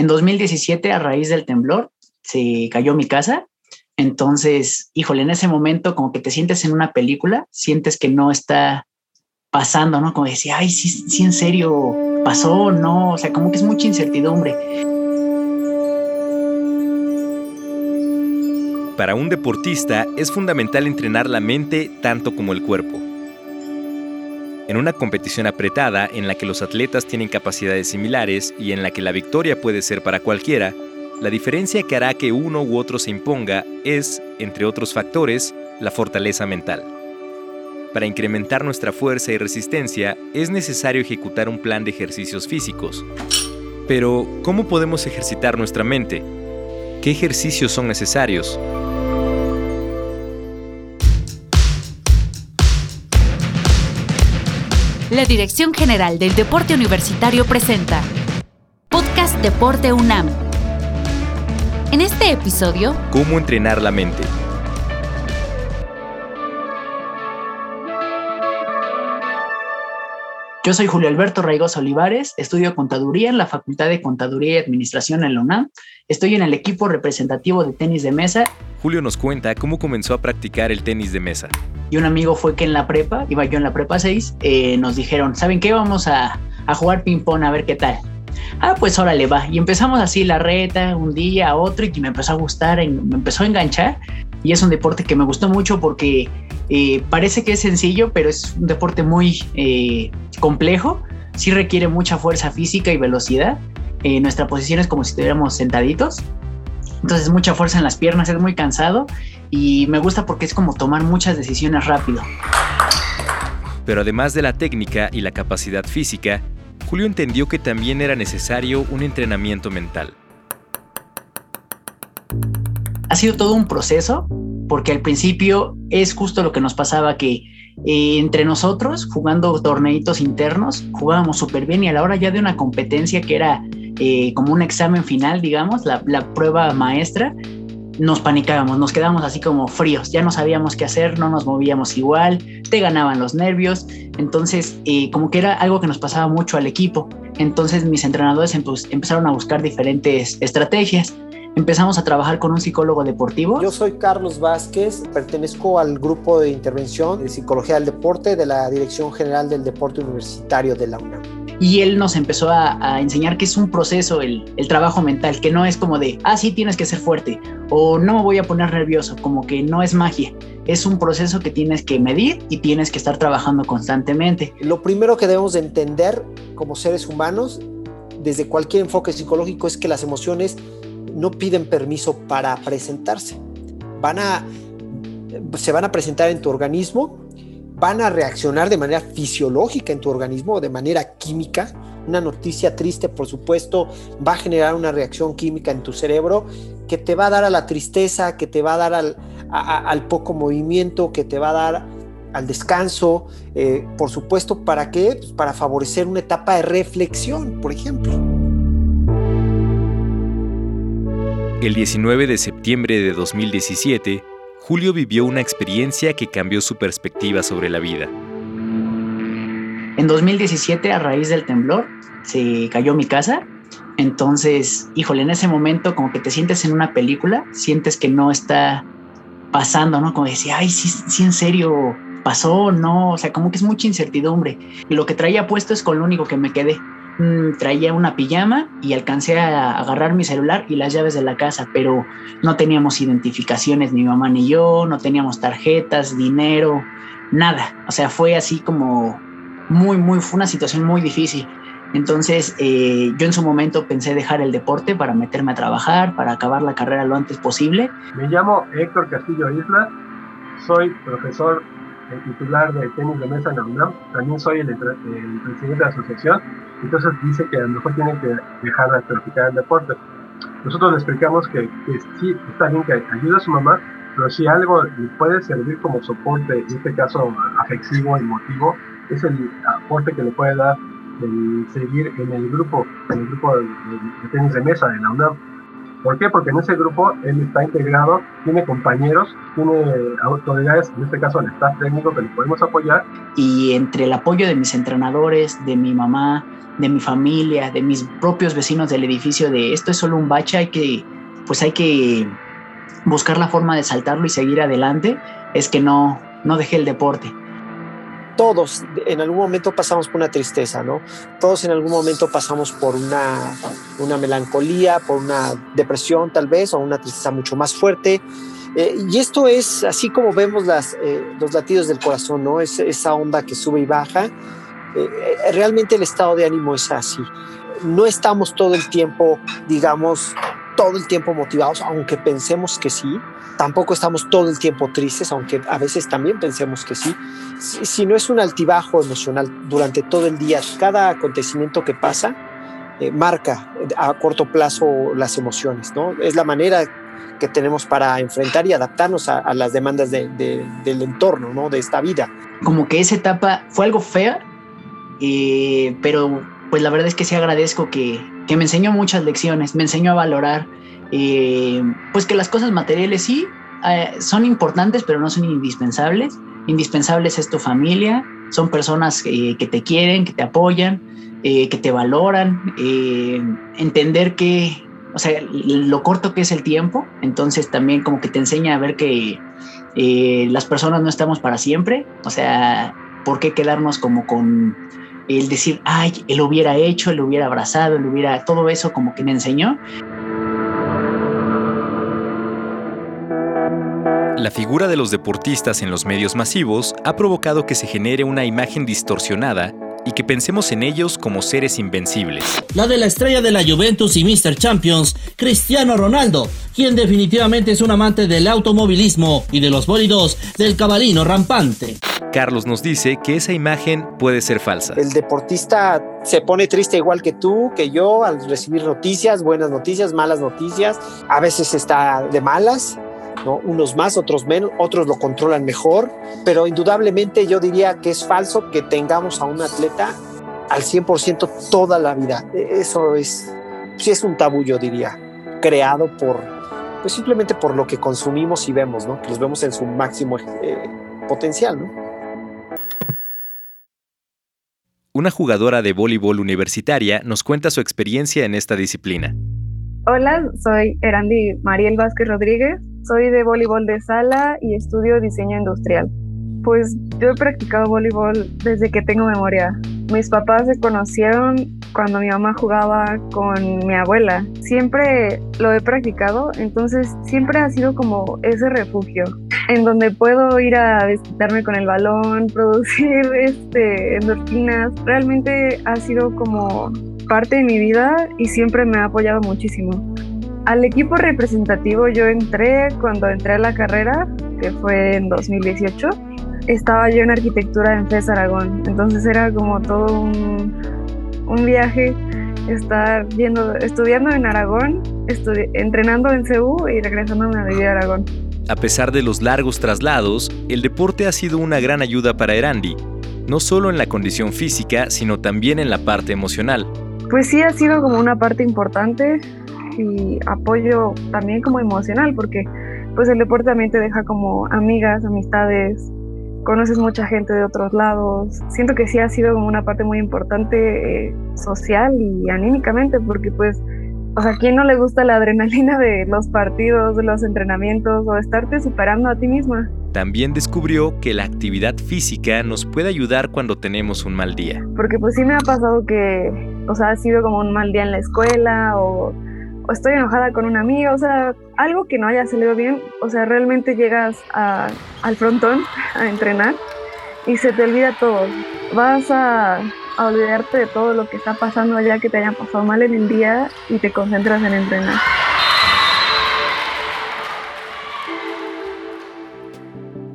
En 2017, a raíz del temblor, se cayó mi casa. Entonces, híjole, en ese momento como que te sientes en una película, sientes que no está pasando, ¿no? Como decía, ay, sí, sí, en serio, pasó, no, o sea, como que es mucha incertidumbre. Para un deportista es fundamental entrenar la mente tanto como el cuerpo. En una competición apretada en la que los atletas tienen capacidades similares y en la que la victoria puede ser para cualquiera, la diferencia que hará que uno u otro se imponga es, entre otros factores, la fortaleza mental. Para incrementar nuestra fuerza y resistencia es necesario ejecutar un plan de ejercicios físicos. Pero, ¿cómo podemos ejercitar nuestra mente? ¿Qué ejercicios son necesarios? La Dirección General del Deporte Universitario presenta Podcast Deporte UNAM. En este episodio, ¿Cómo entrenar la mente? Yo soy Julio Alberto Raigos Olivares, estudio contaduría en la Facultad de Contaduría y Administración en la UNAM. Estoy en el equipo representativo de tenis de mesa. Julio nos cuenta cómo comenzó a practicar el tenis de mesa. Y un amigo fue que en la prepa, iba yo en la prepa 6, eh, nos dijeron, ¿saben qué? Vamos a, a jugar ping-pong a ver qué tal. Ah, pues órale, va. Y empezamos así la reta, un día, otro, y me empezó a gustar, me empezó a enganchar. Y es un deporte que me gustó mucho porque eh, parece que es sencillo, pero es un deporte muy eh, complejo. Sí requiere mucha fuerza física y velocidad. Eh, nuestra posición es como si estuviéramos sentaditos. Entonces mucha fuerza en las piernas, es muy cansado y me gusta porque es como tomar muchas decisiones rápido. Pero además de la técnica y la capacidad física, Julio entendió que también era necesario un entrenamiento mental. Ha sido todo un proceso porque al principio es justo lo que nos pasaba que eh, entre nosotros, jugando torneitos internos, jugábamos súper bien y a la hora ya de una competencia que era eh, como un examen final, digamos, la, prueba maestra, nos panicábamos, nos quedábamos así como fríos, ya no sabíamos qué hacer, no nos movíamos igual, te ganaban los nervios, entonces eh, como que era algo que nos pasaba mucho al equipo, entonces mis entrenadores empezaron a buscar diferentes estrategias empezamos a trabajar con un psicólogo deportivo. Yo soy Carlos Vázquez, pertenezco al grupo de intervención de psicología del deporte de la Dirección General del Deporte Universitario de la UNAM. Y él nos empezó a, enseñar que es un proceso el, el, trabajo mental, que no es como de, ah, sí, tienes que ser fuerte, o no me voy a poner nervioso, como que no es magia. Es un proceso que tienes que medir y tienes que estar trabajando constantemente. Lo primero que debemos de entender como seres humanos, desde cualquier enfoque psicológico, es que las emociones no piden permiso para presentarse. Van a, se van a presentar en tu organismo, van a reaccionar de manera fisiológica en tu organismo, de manera química. Una noticia triste, por supuesto, va a generar una reacción química en tu cerebro que te va a dar a la tristeza, que te va a dar al, poco movimiento, que te va a dar al descanso, eh, por supuesto, ¿para qué? Pues para favorecer una etapa de reflexión, por ejemplo. El 19 de septiembre de 2017, Julio vivió una experiencia que cambió su perspectiva sobre la vida. En 2017, a raíz del temblor, se cayó mi casa. Entonces, híjole, en ese momento como que te sientes en una película, sientes que no está pasando, ¿no? Como decía, ay, sí, sí, en serio, pasó, no, o sea, como que es mucha incertidumbre. Y lo que traía puesto es con lo único que me quedé. Mm, traía una pijama y alcancé a agarrar mi celular y las llaves de la casa, pero no teníamos identificaciones, ni mi mamá ni yo, no teníamos tarjetas, dinero, nada. O sea, fue así como muy, muy, fue una situación muy difícil. Entonces, eh, yo en su momento pensé dejar el deporte para meterme a trabajar, para acabar la carrera lo antes posible. Me llamo Héctor Castillo Isla, soy profesor titular de tenis de mesa en la UNAM, también soy el, presidente de la asociación, entonces dice que a lo mejor tiene que dejar de practicar el deporte. Nosotros le explicamos que, sí, está bien que ayude a su mamá, pero si algo le puede servir como soporte, en este caso afectivo, emotivo, es el aporte que le puede dar el seguir en el grupo, en el grupo de, tenis de mesa de la UNAM. ¿Por qué? Porque en ese grupo él está integrado, tiene compañeros, tiene autoridades, en este caso el staff técnico que le podemos apoyar. Y entre el apoyo de mis entrenadores, de mi mamá, de mi familia, de mis propios vecinos del edificio, de esto es solo un bache, hay que, pues hay que buscar la forma de saltarlo y seguir adelante, es que no, no dejé el deporte todos en algún momento pasamos por una tristeza, ¿no? Todos en algún momento pasamos por una, una melancolía, por una depresión tal vez, o una tristeza mucho más fuerte. Eh, y esto es así como vemos las, eh, los latidos del corazón, ¿no? Es, esa onda que sube y baja. Eh, realmente el estado de ánimo es así. No estamos todo el tiempo, digamos, todo el tiempo motivados, aunque pensemos que sí. Tampoco estamos todo el tiempo tristes, aunque a veces también pensemos que sí. Si, no es un altibajo emocional durante todo el día, cada acontecimiento que pasa eh, marca a corto plazo las emociones, ¿no? Es la manera que tenemos para enfrentar y adaptarnos a, las demandas del entorno, ¿no? De esta vida. Como que esa etapa fue algo fea, eh, pero pues la verdad es que sí agradezco que, que me enseñó muchas lecciones, me enseñó a valorar, eh, pues que las cosas materiales sí eh, son importantes, pero no son indispensables. Indispensables es tu familia, son personas que te quieren, que te apoyan, que te valoran, entender que, o sea, lo corto que es el tiempo, entonces también como que te enseña a ver que las personas no estamos para siempre, o sea, ¿por qué quedarnos como con el decir, ay, él hubiera hecho, él hubiera abrazado, él hubiera, todo eso como que me enseñó. La figura de los deportistas en los medios masivos ha provocado que se genere una imagen distorsionada y que pensemos en ellos como seres invencibles. La de la estrella de la Juventus y Mr. Champions, Cristiano Ronaldo, quien definitivamente es un amante del automovilismo y de los bólidos del cabalino rampante. Carlos nos dice que esa imagen puede ser falsa. El deportista se pone triste igual que tú, que yo, al recibir noticias, buenas noticias, malas noticias. A veces está de malas, ¿no? unos más, otros menos, otros lo controlan mejor, pero indudablemente yo diría que es falso que tengamos a un atleta al 100% toda la vida. E, eso es, sí es un tabú, yo diría, creado por, pues simplemente por lo que consumimos y vemos, ¿no? que los vemos en su máximo eh, potencial. ¿no? Una jugadora de voleibol universitaria nos cuenta su experiencia en esta disciplina. Hola, soy Erandi Mariel Vázquez Rodríguez, soy de voleibol de sala y estudio diseño industrial. Pues yo he practicado voleibol desde que tengo memoria. Mis papás se conocieron cuando mi mamá jugaba con mi abuela. Siempre lo he practicado, entonces siempre ha sido como ese refugio en donde puedo ir a desquitarme con el balón, producir este, endorfinas. Realmente ha sido como parte de mi vida y siempre me ha apoyado muchísimo. Al equipo representativo yo entré cuando entré a la carrera, que fue en 2018. Estaba yo en arquitectura en FES Aragón, entonces era como todo un, un viaje estar viendo, estudiando en Aragón, entrenando en CEU y regresando a vivir a Aragón. A pesar de los largos traslados, el deporte ha sido una gran ayuda para Erandi, no solo en la condición física, sino también en la parte emocional. Pues sí, ha sido como una parte importante y apoyo también como emocional, porque pues el deporte también te deja como amigas, amistades, conoces mucha gente de otros lados. Siento que sí ha sido como una parte muy importante eh, social y anímicamente, porque pues o sea, ¿quién no le gusta la adrenalina de los partidos, de los entrenamientos o estarte superando a ti misma? También descubrió que la actividad física nos puede ayudar cuando tenemos un mal día. Porque pues sí me ha pasado que, o sea, ha sido como un mal día en la escuela o, estoy enojada con una amiga, o sea, algo que no haya salido bien, o sea, realmente llegas al frontón a entrenar y se te olvida todo. Vas a olvidarte de todo lo que está pasando allá que te haya pasado mal en el día y te concentras en entrenar.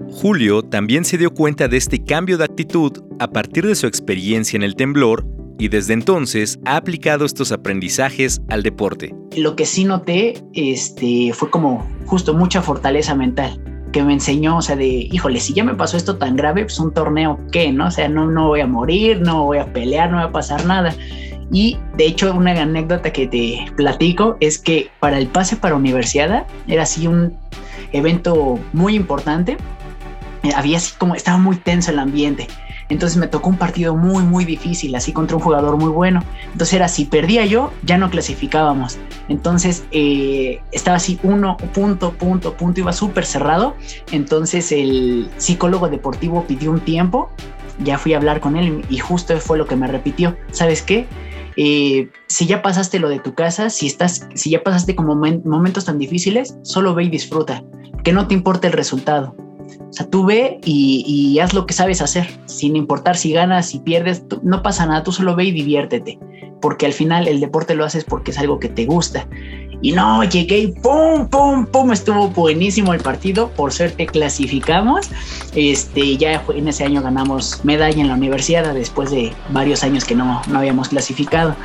Julio también se dio cuenta de este cambio de actitud a partir de su experiencia en el temblor y desde entonces ha aplicado estos aprendizajes al deporte. Lo que sí noté este, fue como justo mucha fortaleza mental que me enseñó, o sea, de, híjole, si ya me pasó esto tan grave, pues un torneo, ¿qué? ¿No? O sea, no, no voy a morir, no voy a pelear, no va a pasar nada. Y de hecho, una anécdota que te platico es que para el pase para universidad era así un evento muy importante. Había así como, estaba muy tenso el ambiente. Entonces me tocó un partido muy, muy difícil, así contra un jugador muy bueno. Entonces era, si perdía yo, ya no clasificábamos. Entonces eh, estaba así, uno, punto, punto, punto, iba súper cerrado. Entonces el psicólogo deportivo pidió un tiempo, ya fui a hablar con él y justo fue lo que me repitió. ¿Sabes qué? Eh, si ya pasaste lo de tu casa, si estás, si ya pasaste como momentos tan difíciles, solo ve y disfruta, que no te importe el resultado. O sea, tú ve y, haz lo que sabes hacer, sin importar si ganas, si pierdes, no pasa nada, tú solo ve y diviértete, porque al final el deporte lo haces porque es algo que te gusta. Y no, llegué y pum, pum, pum, estuvo buenísimo el partido, por suerte clasificamos, este, ya en ese año ganamos medalla en la universidad después de varios años que no, no habíamos clasificado.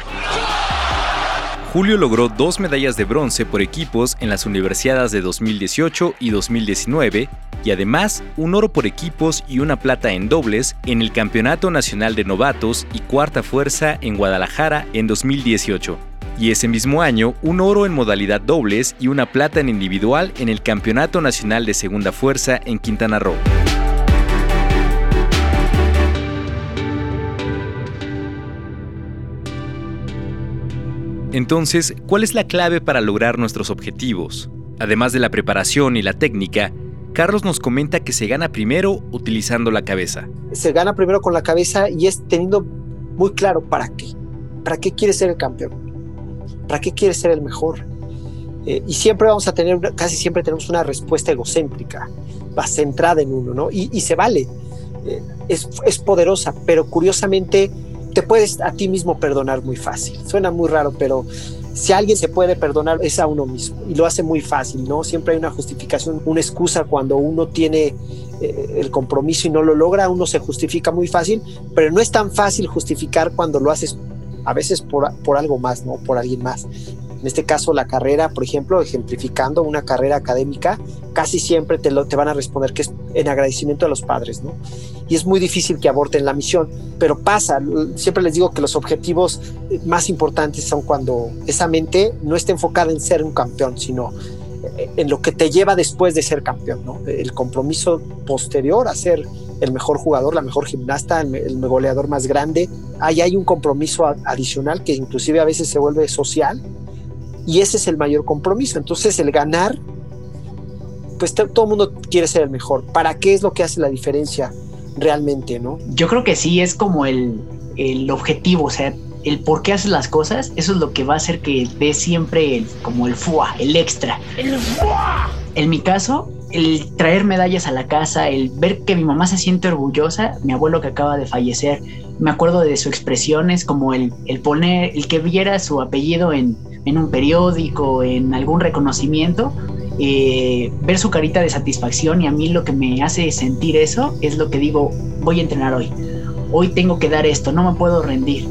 Julio logró dos medallas de bronce por equipos en las universidades de 2018 y 2019 y además un oro por equipos y una plata en dobles en el Campeonato Nacional de Novatos y Cuarta Fuerza en Guadalajara en 2018. Y ese mismo año, un oro en modalidad dobles y una plata en individual en el Campeonato Nacional de Segunda Fuerza en Quintana Roo. Entonces, ¿cuál es la clave para lograr nuestros objetivos? Además de la preparación y la técnica, Carlos nos comenta que se gana primero utilizando la cabeza. Se gana primero con la cabeza y es teniendo muy claro para qué. ¿Para qué quieres ser el campeón? ¿Para qué quieres ser el mejor? Eh, y siempre vamos a tener, casi siempre tenemos una respuesta egocéntrica, centrada en uno, ¿no? Y, se vale, eh, es poderosa, pero curiosamente te puedes a ti mismo perdonar muy fácil. Suena muy raro, pero si alguien se puede perdonar es a uno mismo y lo hace muy fácil, ¿no? Siempre hay una justificación, una excusa cuando uno tiene eh, el compromiso y no lo logra, uno se justifica muy fácil, pero no es tan fácil justificar cuando lo haces a veces por, por algo más, ¿no? Por alguien más. En este caso, la carrera, por ejemplo, ejemplificando una carrera académica, casi siempre te, lo, te van a responder que es en agradecimiento a los padres, ¿no? Y es muy difícil que aborten la misión, pero pasa. Siempre les digo que los objetivos más importantes son cuando esa mente no está enfocada en ser un campeón, sino en lo que te lleva después de ser campeón, ¿no? El compromiso posterior a ser el mejor jugador, la mejor gimnasta, el, goleador más grande. Ahí hay un compromiso adicional que inclusive a veces se vuelve social y ese es el mayor compromiso. Entonces el ganar, pues todo el mundo quiere ser el mejor. ¿Para qué es lo que hace la diferencia realmente, no? Yo creo que sí, es como el, el objetivo, o sea, el por qué haces las cosas, eso es lo que va a hacer que dé siempre como el fuá, el extra. El fuá. En mi caso, el traer medallas a la casa, el ver que mi mamá se siente orgullosa, mi abuelo que acaba de fallecer, me acuerdo de sus expresiones, como el, el poner, el que viera su apellido en, en un periódico, en algún reconocimiento, eh, ver su carita de satisfacción y a mí lo que me hace sentir eso es lo que digo, voy a entrenar hoy, hoy tengo que dar esto, no me puedo rendir.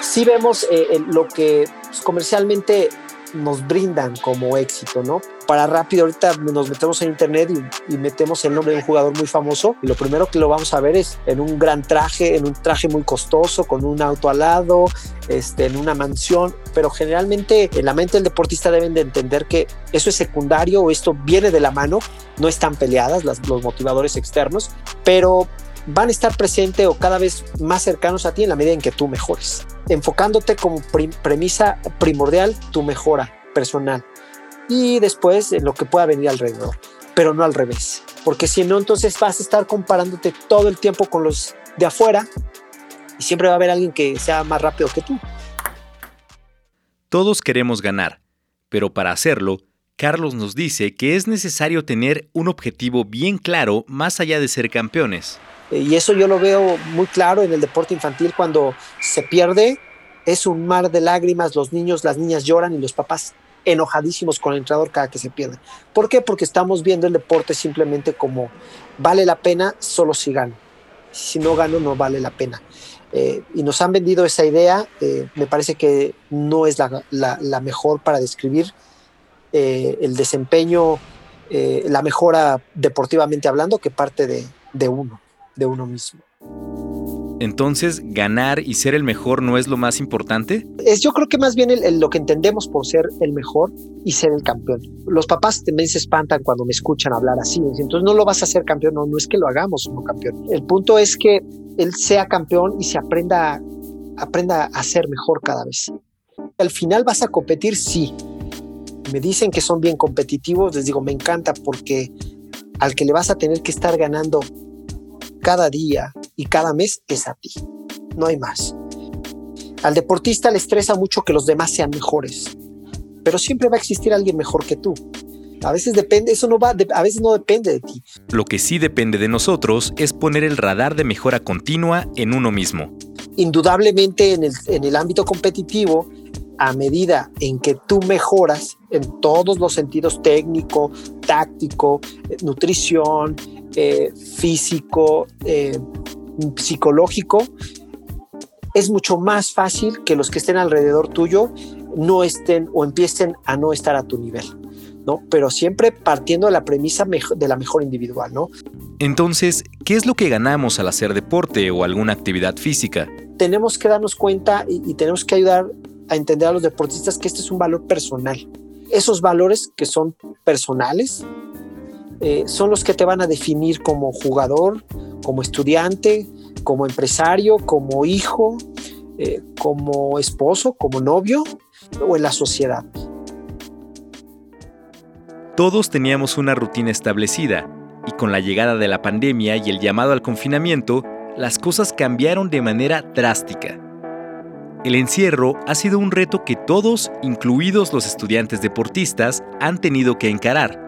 Sí vemos eh, lo que pues, comercialmente nos brindan como éxito, ¿no? Para rápido, ahorita nos metemos en internet y, metemos el nombre de un jugador muy famoso y lo primero que lo vamos a ver es en un gran traje, en un traje muy costoso, con un auto al lado, este, en una mansión, pero generalmente en la mente del deportista deben de entender que eso es secundario o esto viene de la mano, no están peleadas las, los motivadores externos, pero van a estar presentes o cada vez más cercanos a ti en la medida en que tú mejores, enfocándote como premisa primordial tu mejora personal y después lo que pueda venir alrededor, pero no al revés, porque si no entonces vas a estar comparándote todo el tiempo con los de afuera y siempre va a haber alguien que sea más rápido que tú. Todos queremos ganar, pero para hacerlo, Carlos nos dice que es necesario tener un objetivo bien claro más allá de ser campeones. Eh, y eso yo lo veo muy claro en el deporte infantil cuando se pierde, es un mar de lágrimas, los niños, las niñas lloran y los papás enojadísimos con el entrenador cada que se pierde. ¿Por qué? Porque estamos viendo el deporte simplemente como vale la pena solo si gano. Si no gano, no vale la pena. Eh, y nos han vendido esa idea, eh, me parece que no es la, mejor para describir el desempeño, la mejora deportivamente hablando, que parte de uno de uno mismo. Entonces, ¿ganar y ser el mejor no es lo más importante? Es yo creo que más bien lo que entendemos por ser el mejor y ser el campeón. Los papás también se espantan cuando me escuchan hablar así. Entonces no lo vas a hacer campeón, no, no es que lo hagamos como campeón. El punto es que él sea campeón y se aprenda, aprenda a ser mejor cada vez. Al final vas a competir, sí. Me dicen que son bien competitivos, les digo, me encanta porque al que le vas a tener que estar ganando cada día y cada mes es a ti. No hay más. Al deportista le estresa mucho que los demás sean mejores, pero siempre va a existir alguien mejor que tú. A veces depende, eso no va, a veces no depende de ti. Lo que sí depende de nosotros es poner el radar de mejora continua en uno mismo. Indudablemente en el, en el ámbito competitivo, a medida en que tú mejoras en todos los sentidos técnico, táctico, eh, nutrición, eh, físico, eh, psicológico, es mucho más fácil que los que estén alrededor tuyo no estén o empiecen a no estar a tu nivel. ¿no? Pero siempre partiendo de la premisa de la mejor individual, ¿no? Entonces, ¿qué es lo que ganamos al hacer deporte o alguna actividad física? Tenemos que darnos cuenta y tenemos que ayudar a entender a los deportistas que este es un valor personal. Esos valores que son personales eh, son los que te van a definir como jugador, como estudiante, como empresario, como hijo, eh, como esposo, como novio o en la sociedad. Todos teníamos una rutina establecida y con la llegada de la pandemia y el llamado al confinamiento, las cosas cambiaron de manera drástica. El encierro ha sido un reto que todos, incluidos los estudiantes deportistas, han tenido que encarar.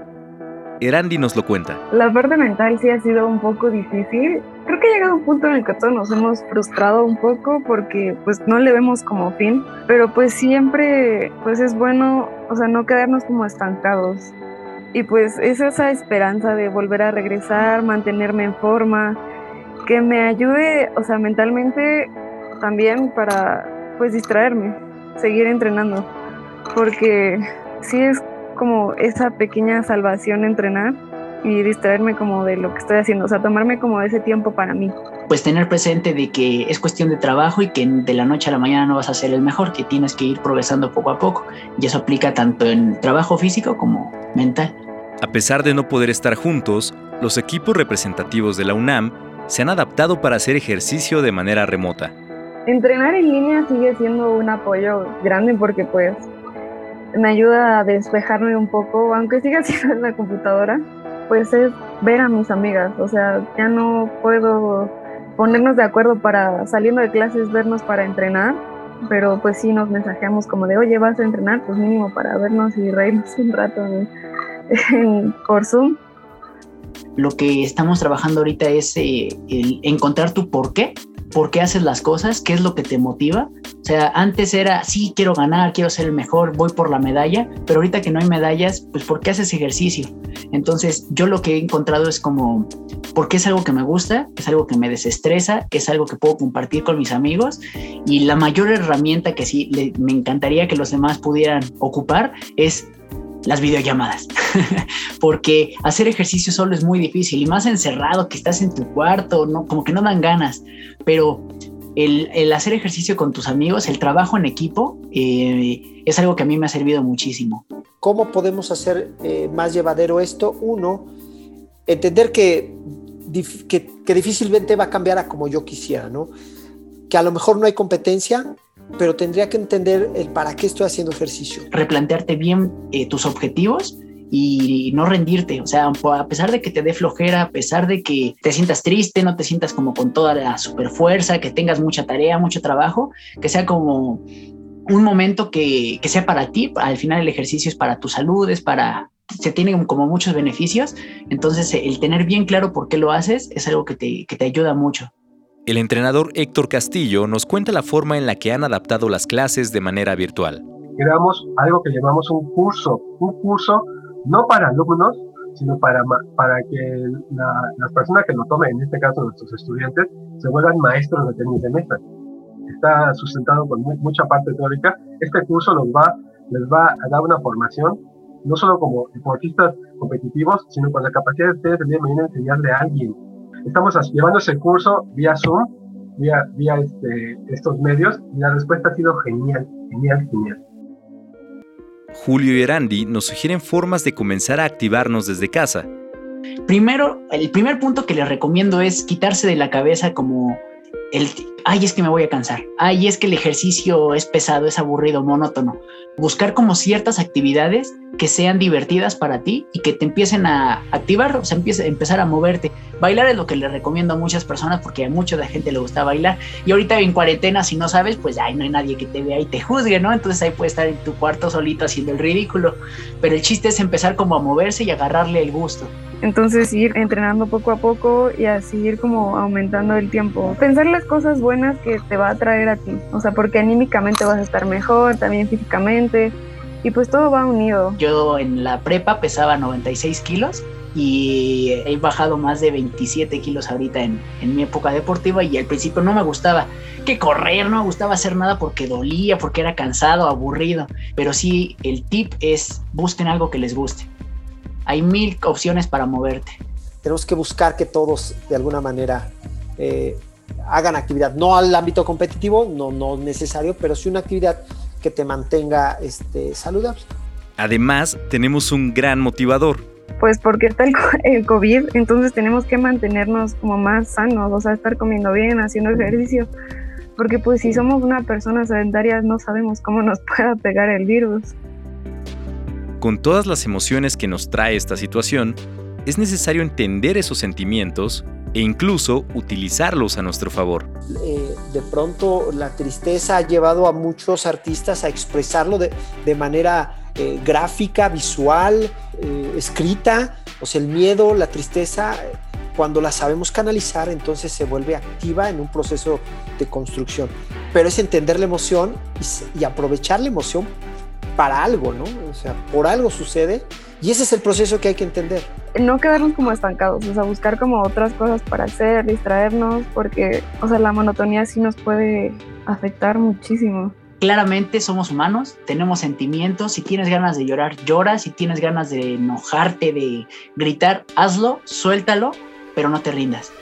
Erandi nos lo cuenta. La parte mental sí ha sido un poco difícil. Creo que ha llegado un punto en el que todos nos hemos frustrado un poco porque pues no le vemos como fin, pero pues siempre pues es bueno, o sea, no quedarnos como estancados. Y pues es esa esperanza de volver a regresar, mantenerme en forma, que me ayude, o sea, mentalmente también para pues distraerme, seguir entrenando, porque sí es como esa pequeña salvación entrenar y distraerme como de lo que estoy haciendo, o sea, tomarme como ese tiempo para mí. Pues tener presente de que es cuestión de trabajo y que de la noche a la mañana no vas a ser el mejor, que tienes que ir progresando poco a poco. Y eso aplica tanto en trabajo físico como mental. A pesar de no poder estar juntos, los equipos representativos de la UNAM se han adaptado para hacer ejercicio de manera remota. Entrenar en línea sigue siendo un apoyo grande porque pues me ayuda a despejarme un poco, aunque siga siendo en la computadora, pues es ver a mis amigas, o sea, ya no puedo ponernos de acuerdo para saliendo de clases vernos para entrenar, pero pues sí nos mensajeamos como de, oye, vas a entrenar, pues mínimo para vernos y reírnos un rato en, Zoom. Lo que estamos trabajando ahorita es eh, el encontrar tu por qué por qué haces las cosas, qué es lo que te motiva. O sea, antes era, sí, quiero ganar, quiero ser el mejor, voy por la medalla, pero ahorita que no hay medallas, pues ¿por qué haces ejercicio? Entonces, yo lo que he encontrado es como, porque es algo que me gusta, es algo que me desestresa, es algo que puedo compartir con mis amigos y la mayor herramienta que sí me encantaría que los demás pudieran ocupar es las videollamadas, porque hacer ejercicio solo es muy difícil y más encerrado que estás en tu cuarto, no, como que no dan ganas, pero el, hacer ejercicio con tus amigos, el trabajo en equipo, eh, es algo que a mí me ha servido muchísimo. ¿Cómo podemos hacer eh, más llevadero esto? Uno, entender que, que, que difícilmente va a cambiar a como yo quisiera, ¿no? Que a lo mejor no hay competencia, pero tendría que entender el para qué estoy haciendo ejercicio. Replantearte bien eh, tus objetivos y no rendirte. O sea, a pesar de que te dé flojera, a pesar de que te sientas triste, no te sientas como con toda la super fuerza, que tengas mucha tarea, mucho trabajo, que sea como un momento que, que sea para ti. Al final el ejercicio es para tu salud, es para se tienen como muchos beneficios, entonces el tener bien claro por qué lo haces es algo que te, que te ayuda mucho. El entrenador Héctor Castillo nos cuenta la forma en la que han adaptado las clases de manera virtual. Creamos algo que llamamos un curso, un curso no para alumnos, sino para, para que las personas que lo tomen, en este caso nuestros estudiantes, se vuelvan maestros de tenis de mesa. Está sustentado con mucha parte teórica. Este curso los va, les va a dar una formación, no solo como deportistas competitivos, sino con la capacidad de ustedes de enseñarle a alguien Estamos llevando ese curso vía Zoom vía, vía este, estos medios y la respuesta ha sido genial, genial, genial. Julio y Erandi nos sugieren formas de comenzar a activarnos desde casa. Primero, el primer punto que les recomiendo es quitarse de la cabeza como el, ay, es que me voy a cansar, ay, es que el ejercicio es pesado, es aburrido, monótono. Buscar como ciertas actividades que sean divertidas para ti y que te empiecen a activar, o sea, empiece, empezar a moverte. Bailar es lo que le recomiendo a muchas personas porque a mucha gente le gusta bailar. Y ahorita en cuarentena, si no sabes, pues ay, no hay nadie que te vea y te juzgue, ¿no? Entonces ahí puedes estar en tu cuarto solito haciendo el ridículo. Pero el chiste es empezar como a moverse y agarrarle el gusto. Entonces ir entrenando poco a poco y así ir como aumentando el tiempo. Pensar las cosas buenas que te va a traer a ti. O sea, porque anímicamente vas a estar mejor, también físicamente. Y pues todo va unido. Yo en la prepa pesaba 96 kilos y he bajado más de 27 kilos ahorita en, en, mi época deportiva y al principio no me gustaba que correr, no me gustaba hacer nada porque dolía, porque era cansado, aburrido, pero sí el tip es busquen algo que les guste. Hay mil opciones para moverte. Tenemos que buscar que todos de alguna manera eh, hagan actividad, no al ámbito competitivo, no, no necesario, pero sí una actividad que te mantenga este, saludable. Además, tenemos un gran motivador. Pues porque está el, COVID, entonces tenemos que mantenernos como más sanos, o sea, estar comiendo bien, haciendo ejercicio, porque pues si somos una persona sedentaria no sabemos cómo nos pueda pegar el virus. Con todas las emociones que nos trae esta situación, es necesario entender esos sentimientos e incluso utilizarlos a nuestro favor. Eh, de pronto la tristeza ha llevado a muchos artistas a expresarlo de, manera eh, gráfica, visual, eh, escrita. O sea, el miedo, la tristeza, cuando la sabemos canalizar, entonces se vuelve activa en un proceso de construcción. Pero es entender la emoción y, y aprovechar la emoción para algo, ¿no? O sea, por algo sucede y ese es el proceso que hay que entender. No quedarnos como estancados, o sea, buscar como otras cosas para hacer, distraernos, porque, o sea, la monotonía sí nos puede afectar muchísimo. Claramente somos humanos, tenemos sentimientos, si tienes ganas de llorar, llora, si tienes ganas de enojarte, de gritar, hazlo, suéltalo, pero no te rindas.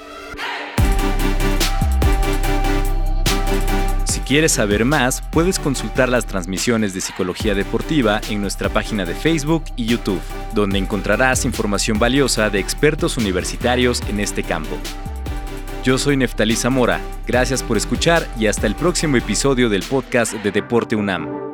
Quieres saber más, puedes consultar las transmisiones de Psicología Deportiva en nuestra página de Facebook y YouTube, donde encontrarás información valiosa de expertos universitarios en este campo. Yo soy Neftalí Zamora, gracias por escuchar y hasta el próximo episodio del podcast de Deporte UNAM.